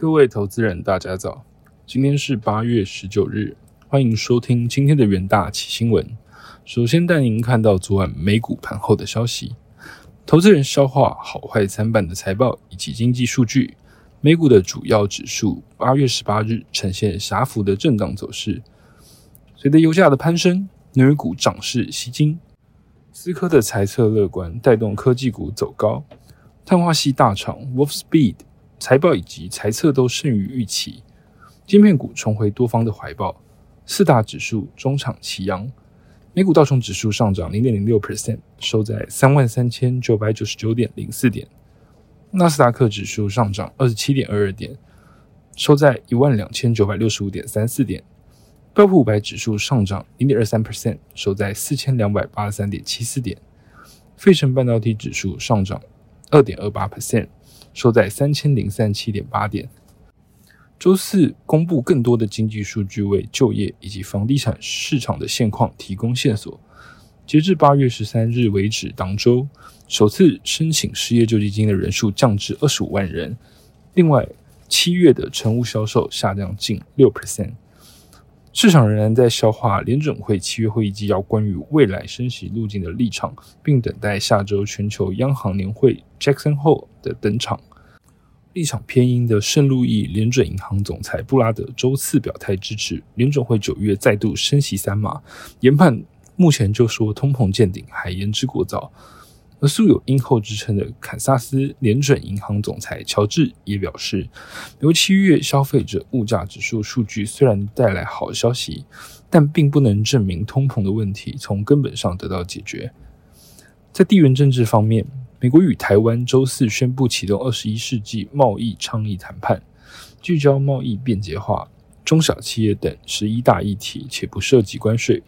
各位投资人，大家早！今天是八月十九日，欢迎收听今天的元大起新闻。首先带您看到昨晚美股盘后的消息，投资人消化好坏参半的财报以及经济数据。美股的主要指数八月十八日呈现狭幅的震荡走势，随着油价的攀升，能源股涨势吸金。思科的猜测乐观，带动科技股走高。碳化系大厂 Wolfspeed 财报以及财测都胜于预期，晶片股重回多方的怀抱。四大指数中场齐扬，美股道琼指数上涨零点零六 percent，收在三万三千九百九十九点零四点。纳斯达克指数上涨二十七点二二点，收在一万两千九百六十五点三四点。标普五百指数上涨零点二三 percent，收在四千两百八十三点七四点。费城半导体指数上涨二点二八 percent，收在三千零三七点八点。周四公布更多的经济数据，为就业以及房地产市场的现况提供线索。截至八月十三日为止，当周首次申请失业救济金的人数降至二十五万人。另外，七月的成屋销售下降近六 percent。市场仍然在消化联准会七月会议纪要关于未来升息路径的立场，并等待下周全球央行年会 Jackson Hole 的登场。立场偏鹰的圣路易联准银行总裁布拉德周四表态支持联准会九月再度升息三码，研判。目前就说通膨见顶还言之过早，而素有鹰后之称的堪萨斯联准银行总裁乔治也表示，由七月消费者物价指数数据虽然带来好消息，但并不能证明通膨的问题从根本上得到解决。在地缘政治方面，美国与台湾周四宣布启动二十一世纪贸易倡议谈判，聚焦贸易便捷化、中小企业等十一大议题，且不涉及关税。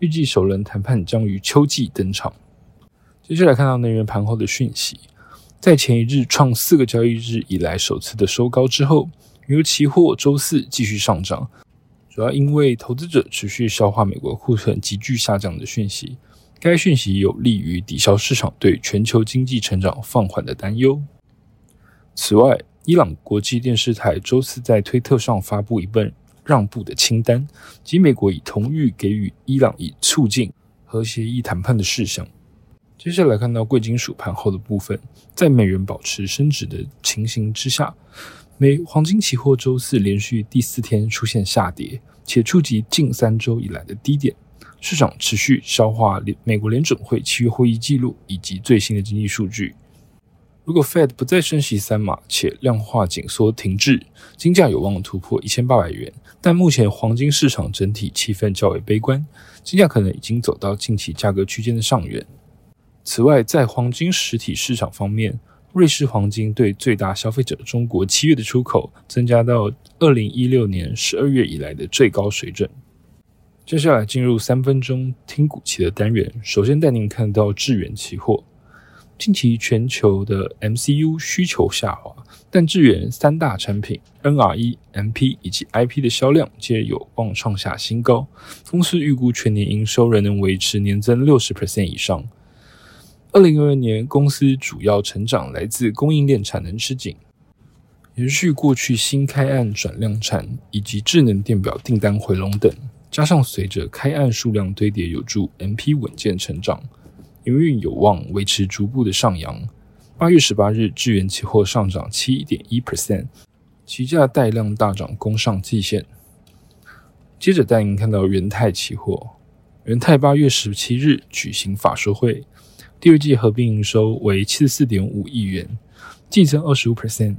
预计首轮谈判将于秋季登场。接下来看到能源盘后的讯息，在前一日创四个交易日以来首次的收高之后，原油期货周四继续上涨，主要因为投资者持续消化美国库存急剧下降的讯息。该讯息有利于抵消市场对全球经济成长放缓的担忧。此外，伊朗国际电视台周四在推特上发布一份。让步的清单，及美国已同意给予伊朗以促进核协议谈判的事项。接下来看到贵金属盘后的部分，在美元保持升值的情形之下，美黄金期货周四连续第四天出现下跌，且触及近三周以来的低点。市场持续消化美国联准会七月会议记录以及最新的经济数据。如果 Fed 不再升息三码，且量化紧缩停滞，金价有望突破一千八百元。但目前黄金市场整体气氛较为悲观，金价可能已经走到近期价格区间的上缘。此外，在黄金实体市场方面，瑞士黄金对最大消费者中国七月的出口增加到二零一六年十二月以来的最高水准。接下来进入三分钟听股期的单元，首先带您看到智远期货。近期全球的 MCU 需求下滑，但智远三大产品 NRE、MP 以及 IP 的销量皆有望创下新高。公司预估全年营收仍能维持年增六十 percent 以上。二零二二年，公司主要成长来自供应链产能吃紧，延续过去新开案转量产以及智能电表订单回笼等，加上随着开案数量堆叠，有助 MP 稳健成长。营运有望维持逐步的上扬。八月十八日，智源期货上涨七点一 percent，期价带量大涨，攻上季线。接着带您看到元泰期货，元泰八月十七日举行法说会，第二季合并营收为七十四点五亿元，季增二十五 percent，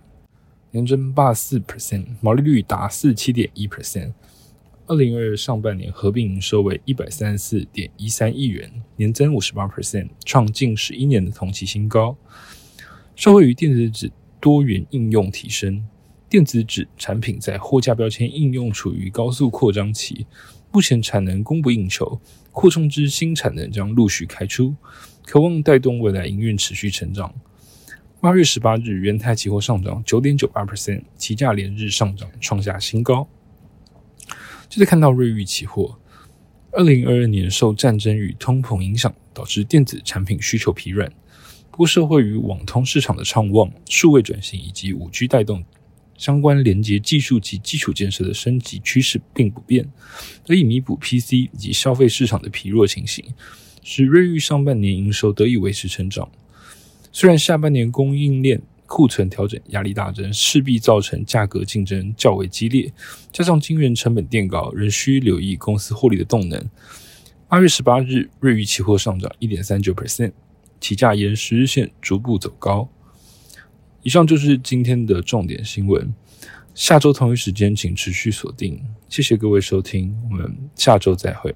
年增八十四 percent，毛利率达四七点一 percent。二零二二上半年合并营收为一百三十四点一三亿元，年增五十八 percent，创近十一年的同期新高。受惠于电子纸多元应用提升，电子纸产品在货架标签应用处于高速扩张期，目前产能供不应求，扩充之新产能将陆续开出，渴望带动未来营运持续成长。八月十八日，元泰期货上涨九点九八 percent，期价连日上涨，创下新高。接着看到瑞昱期货，二零二二年受战争与通膨影响，导致电子产品需求疲软。不过，社会与网通市场的畅旺、数位转型以及五 G 带动，相关连接技术及基础建设的升级趋势并不变，得以弥补 PC 以及消费市场的疲弱情形，使瑞昱上半年营收得以维持成长。虽然下半年供应链库存调整压力大增，势必造成价格竞争较为激烈，加上晶圆成本垫高，仍需留意公司获利的动能。八月十八日，瑞昱期货上涨一点三九 percent，起价沿十日线逐步走高。以上就是今天的重点新闻。下周同一时间，请持续锁定。谢谢各位收听，我们下周再会。